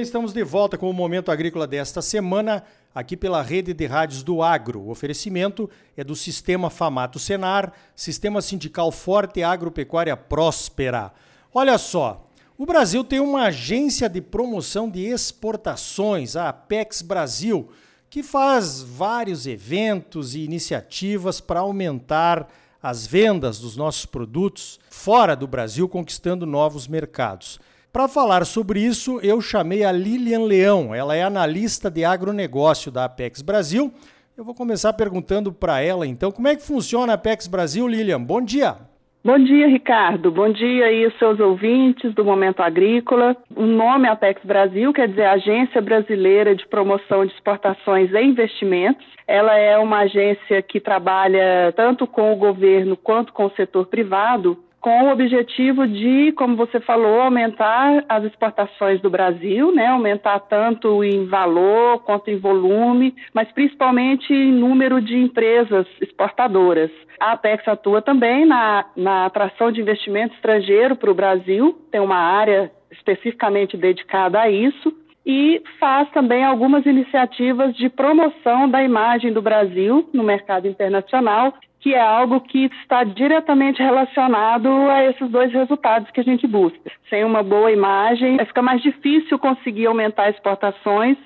estamos de volta com o Momento Agrícola desta semana, aqui pela rede de rádios do Agro. O oferecimento é do Sistema Famato Senar, Sistema Sindical Forte e Agropecuária Próspera. Olha só, o Brasil tem uma agência de promoção de exportações, a Apex Brasil, que faz vários eventos e iniciativas para aumentar as vendas dos nossos produtos fora do Brasil, conquistando novos mercados. Para falar sobre isso, eu chamei a Lilian Leão. Ela é analista de agronegócio da Apex Brasil. Eu vou começar perguntando para ela, então, como é que funciona a Apex Brasil, Lilian? Bom dia. Bom dia, Ricardo. Bom dia aí os seus ouvintes do Momento Agrícola. O nome Apex Brasil quer dizer Agência Brasileira de Promoção de Exportações e Investimentos. Ela é uma agência que trabalha tanto com o governo quanto com o setor privado com o objetivo de, como você falou, aumentar as exportações do Brasil, né? aumentar tanto em valor quanto em volume, mas principalmente em número de empresas exportadoras. A Apex atua também na, na atração de investimento estrangeiro para o Brasil, tem uma área especificamente dedicada a isso e faz também algumas iniciativas de promoção da imagem do Brasil no mercado internacional que é algo que está diretamente relacionado a esses dois resultados que a gente busca. Sem uma boa imagem, fica mais difícil conseguir aumentar exportações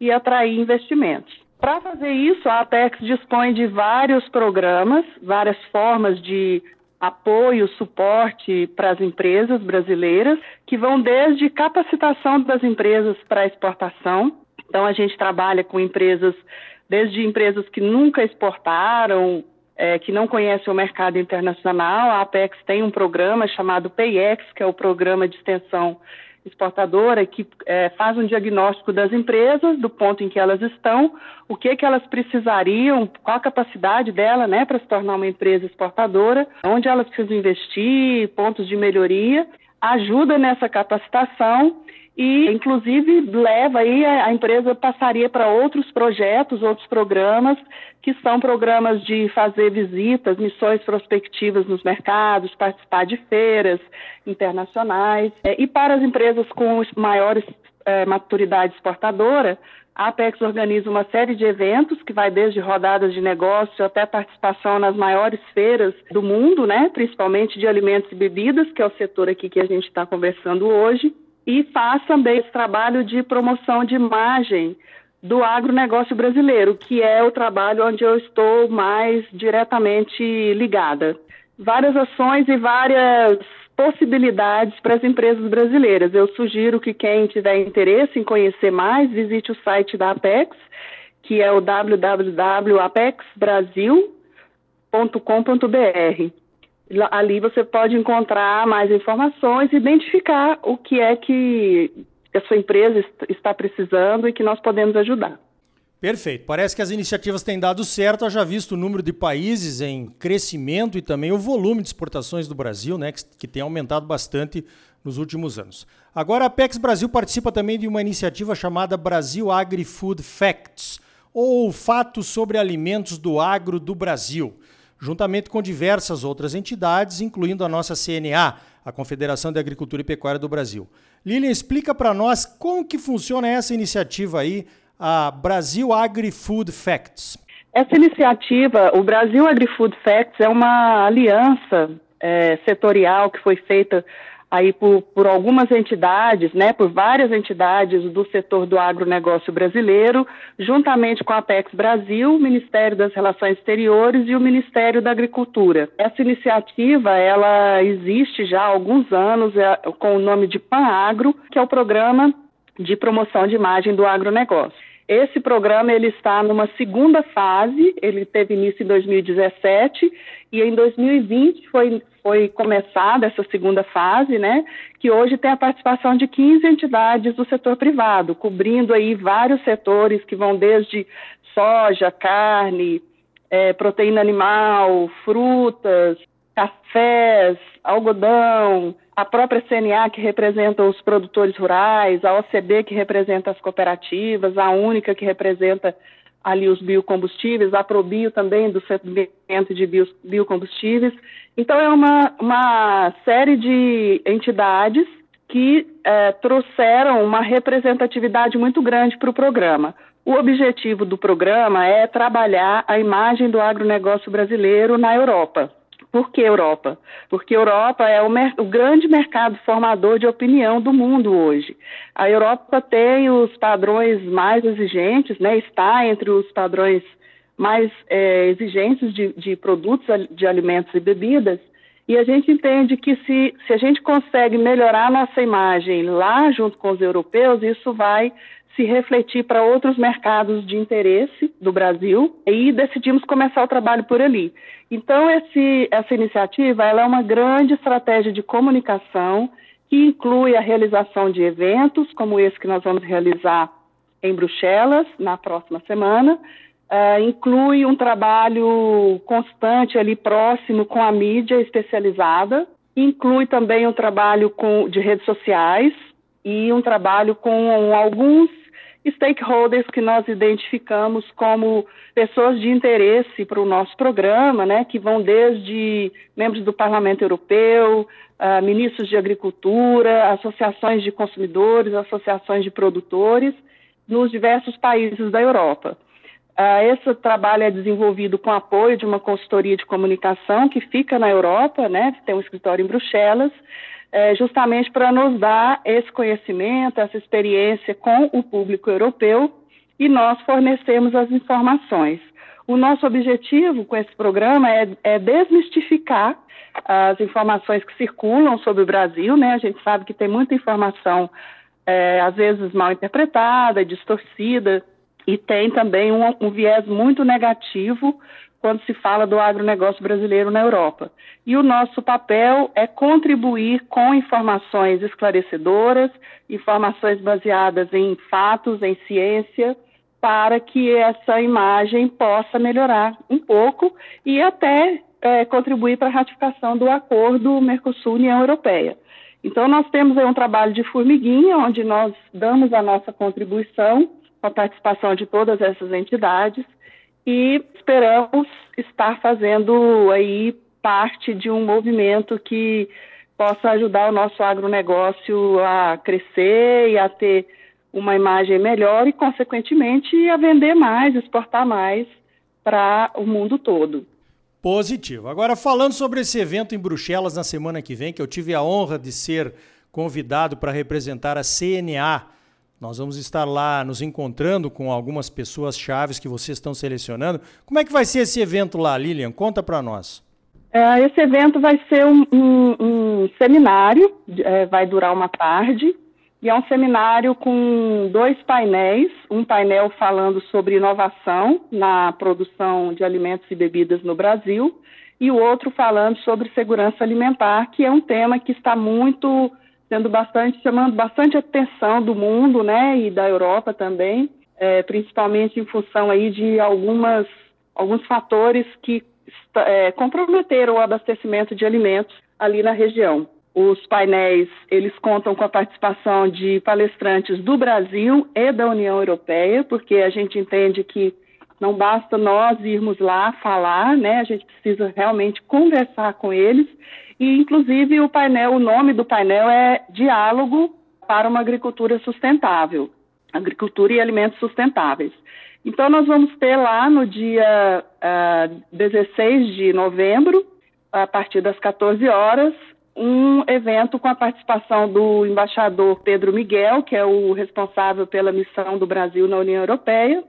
e atrair investimentos. Para fazer isso, a Apex dispõe de vários programas, várias formas de apoio, suporte para as empresas brasileiras, que vão desde capacitação das empresas para exportação. Então, a gente trabalha com empresas, desde empresas que nunca exportaram, é, que não conhece o mercado internacional, a Apex tem um programa chamado PayEx, que é o programa de extensão exportadora, que é, faz um diagnóstico das empresas, do ponto em que elas estão, o que, que elas precisariam, qual a capacidade dela né, para se tornar uma empresa exportadora, onde elas precisam investir, pontos de melhoria, ajuda nessa capacitação e, inclusive, leva aí a, empresa passaria para outros projetos, outros programas, que são programas de fazer visitas, missões prospectivas nos mercados, participar de feiras internacionais. É, e para as empresas com maiores é, maturidade exportadora, a Apex organiza uma série de eventos que vai desde rodadas de negócio até participação nas maiores feiras do mundo, né, principalmente de alimentos e bebidas, que é o setor aqui que a gente está conversando hoje e faz também esse trabalho de promoção de imagem do agronegócio brasileiro, que é o trabalho onde eu estou mais diretamente ligada. Várias ações e várias possibilidades para as empresas brasileiras. Eu sugiro que quem tiver interesse em conhecer mais, visite o site da Apex, que é o www.apexbrasil.com.br ali você pode encontrar mais informações, identificar o que é que a sua empresa está precisando e que nós podemos ajudar. Perfeito. Parece que as iniciativas têm dado certo. já visto o número de países em crescimento e também o volume de exportações do Brasil, né, que, que tem aumentado bastante nos últimos anos. Agora, a Apex Brasil participa também de uma iniciativa chamada Brasil Agri-Food Facts, ou Fatos sobre Alimentos do Agro do Brasil juntamente com diversas outras entidades, incluindo a nossa CNA, a Confederação de Agricultura e Pecuária do Brasil. Lilian, explica para nós como que funciona essa iniciativa aí, a Brasil Agri-Food Facts. Essa iniciativa, o Brasil Agri-Food Facts, é uma aliança é, setorial que foi feita aí por, por algumas entidades, né, por várias entidades do setor do agronegócio brasileiro, juntamente com a Apex Brasil, o Ministério das Relações Exteriores e o Ministério da Agricultura. Essa iniciativa, ela existe já há alguns anos é, com o nome de PanAgro, que é o programa de promoção de imagem do agronegócio. Esse programa ele está numa segunda fase, ele teve início em 2017 e em 2020 foi, foi começada essa segunda fase, né, que hoje tem a participação de 15 entidades do setor privado, cobrindo aí vários setores que vão desde soja, carne, é, proteína animal, frutas, cafés, algodão, a própria CNA, que representa os produtores rurais, a OCB, que representa as cooperativas, a Única, que representa ali os biocombustíveis, a Probio também, do segmento de biocombustíveis. Então, é uma, uma série de entidades que é, trouxeram uma representatividade muito grande para o programa. O objetivo do programa é trabalhar a imagem do agronegócio brasileiro na Europa. Por que Europa? Porque Europa é o, o, grande mercado formador de opinião do mundo hoje. A Europa tem os padrões mais exigentes, né, está entre os padrões mais é, exigentes de, de produtos de alimentos e bebidas, e a gente entende que se, se a gente consegue melhorar a nossa imagem lá junto com os europeus, isso vai se refletir para outros mercados de interesse do Brasil e decidimos começar o trabalho por ali. Então, esse, essa iniciativa é uma grande estratégia de comunicação que inclui a realização de eventos, como esse que nós vamos realizar em Bruxelas na próxima semana, Uh, inclui um trabalho constante ali próximo com a mídia especializada, inclui também um trabalho com, de redes sociais e um trabalho com alguns stakeholders que nós identificamos como pessoas de interesse para o nosso programa, né, que vão desde membros do Parlamento Europeu, uh, ministros de Agricultura, associações de consumidores, associações de produtores, nos diversos países da Europa. Uh, esse trabalho é desenvolvido com apoio de uma consultoria de comunicação que fica na Europa, né, tem um escritório em Bruxelas, é, justamente para nos dar esse conhecimento, essa experiência com o público europeu e nós fornecemos as informações. O nosso objetivo com esse programa é, é desmistificar as informações que circulam sobre o Brasil, né? A gente sabe que tem muita informação, é, às vezes mal interpretada, distorcida, e tem também um, um viés muito negativo quando se fala do agronegócio brasileiro na Europa. E o nosso papel é contribuir com informações esclarecedoras, informações baseadas em fatos, em ciência, para que essa imagem possa melhorar um pouco e até é, contribuir para a ratificação do acordo Mercosul-União Europeia. Então, nós temos aí um trabalho de formiguinha, onde nós damos a nossa contribuição com a participação de todas essas entidades e esperamos estar fazendo aí parte de um movimento que possa ajudar o nosso agronegócio a crescer e a ter uma imagem melhor e, consequentemente, a vender mais, exportar mais para o mundo todo. Positivo. Agora, falando sobre esse evento em Bruxelas na semana que vem, que eu tive a honra de ser convidado para representar a CNA nós vamos estar lá nos encontrando com algumas pessoas chaves que vocês estão selecionando. Como é que vai ser esse evento lá, Lilian? Conta para nós. É, esse evento vai ser um, um, um seminário, é, vai durar uma tarde, e é um seminário com dois painéis, um painel falando sobre inovação na produção de alimentos e bebidas no Brasil, e o outro falando sobre segurança alimentar, que é um tema que está muito sendo bastante, chamando bastante atenção do mundo, né, e da Europa também, é, principalmente em função aí de algumas, alguns fatores que é, comprometeram o abastecimento de alimentos ali na região. Os painéis, eles contam com a participação de palestrantes do Brasil e da União Europeia, porque a gente entende que não basta nós irmos lá falar, né? A gente precisa realmente conversar com eles e, inclusive, o painel, o nome do painel é Diálogo para uma Agricultura Sustentável, Agricultura e Alimentos Sustentáveis. Então, nós vamos ter lá no dia uh, ah, 16 de novembro, a partir das 14 horas, um evento com a participação do embaixador Pedro Miguel, que é o responsável pela missão do Brasil na União Europeia,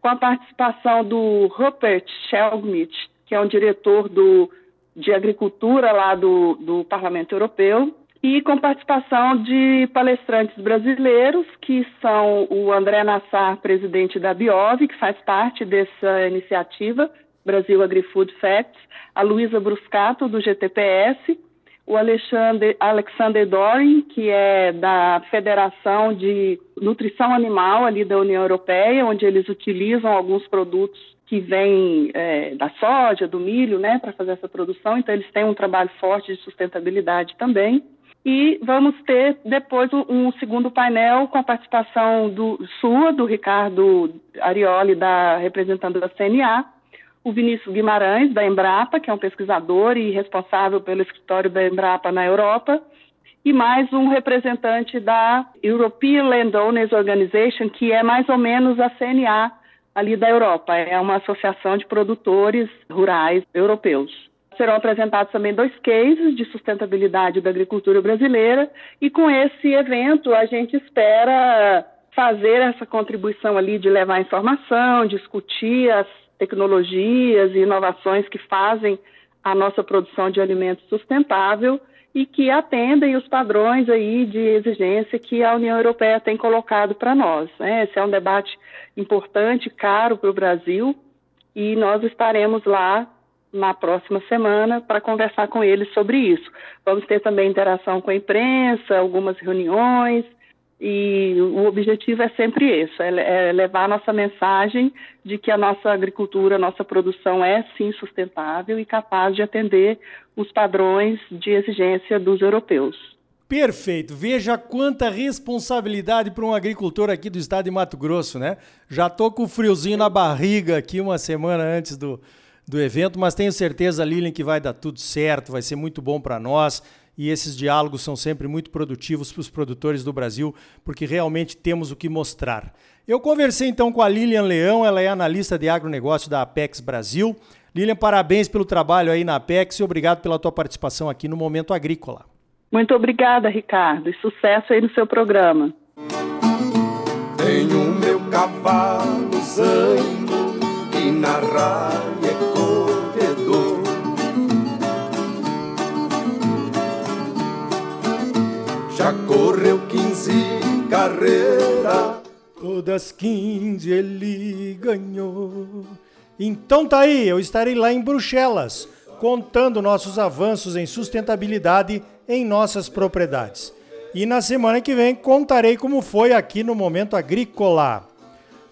com a participação do Rupert Shelmich, que é um diretor do de Agricultura lá do, do Parlamento Europeu, e com participação de palestrantes brasileiros, que são o André Nassar, presidente da Biov, que faz parte dessa iniciativa, Brasil Agri-Food Facts, a Luísa Bruscato, do GTPS, o Alexandre, Alexander Dorin, que é da Federação de Nutrição Animal ali da União Europeia, onde eles utilizam alguns produtos que vem é, da soja, do milho, né, para fazer essa produção. Então, eles têm um trabalho forte de sustentabilidade também. E vamos ter depois um segundo painel com a participação do sua, do Ricardo Arioli, da, representando a CNA, o Vinícius Guimarães, da Embrapa, que é um pesquisador e responsável pelo escritório da Embrapa na Europa, e mais um representante da European Landowners Organization, que é mais ou menos a CNA ali da Europa. É uma associação de produtores rurais europeus. Serão apresentados também dois cases de sustentabilidade da agricultura brasileira e com esse evento a gente espera fazer essa contribuição ali de levar informação, discutir as tecnologias e inovações que fazem a nossa produção de alimentos sustentável e que atendem os padrões aí de exigência que a União Europeia tem colocado para nós. Né? Esse é um debate importante, caro para o Brasil, e nós estaremos lá na próxima semana para conversar com eles sobre isso. Vamos ter também interação com a imprensa, algumas reuniões, e o objetivo é sempre esse, é, é levar a nossa mensagem de que a nossa agricultura, a nossa produção é sim sustentável e capaz de atender os padrões de exigência dos europeus. Perfeito. Veja quanta responsabilidade para um agricultor aqui do estado de Mato Grosso, né? Já tô com o friozinho na barriga aqui uma semana antes do, do evento, mas tenho certeza, Lilian, que vai dar tudo certo, vai ser muito bom para nós e esses diálogos são sempre muito produtivos para os produtores do Brasil, porque realmente temos o que mostrar. Eu conversei então com a Lilian Leão, ela é analista de agronegócio da Apex Brasil. Lilian, parabéns pelo trabalho aí na Apex e obrigado pela tua participação aqui no Momento Agrícola. Muito obrigada, Ricardo, e sucesso aí no seu programa. Tenho meu cavalo e na Todas 15 ele ganhou. Então tá aí, eu estarei lá em Bruxelas, contando nossos avanços em sustentabilidade em nossas propriedades. E na semana que vem contarei como foi aqui no Momento Agrícola.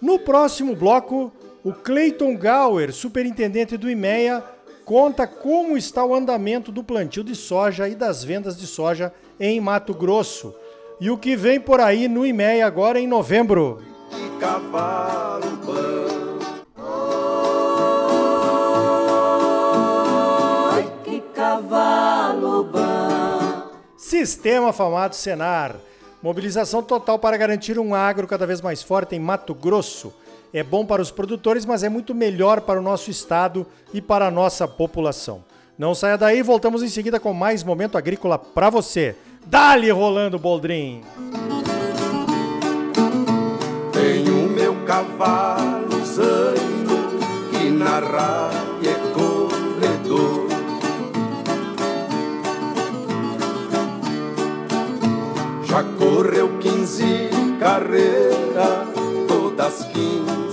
No próximo bloco, o Clayton Gower, superintendente do IMEA, conta como está o andamento do plantio de soja e das vendas de soja em Mato Grosso. E o que vem por aí no IMEA agora em novembro. Cavalo Ai, que cavalo bom. Sistema Famato Senar. Mobilização total para garantir um agro cada vez mais forte em Mato Grosso. É bom para os produtores, mas é muito melhor para o nosso estado e para a nossa população. Não saia daí, voltamos em seguida com mais momento agrícola para você. Dali rolando, Boldrin. Cavalo zanho que na raia é corredor. Já correu 15 carreiras, todas 15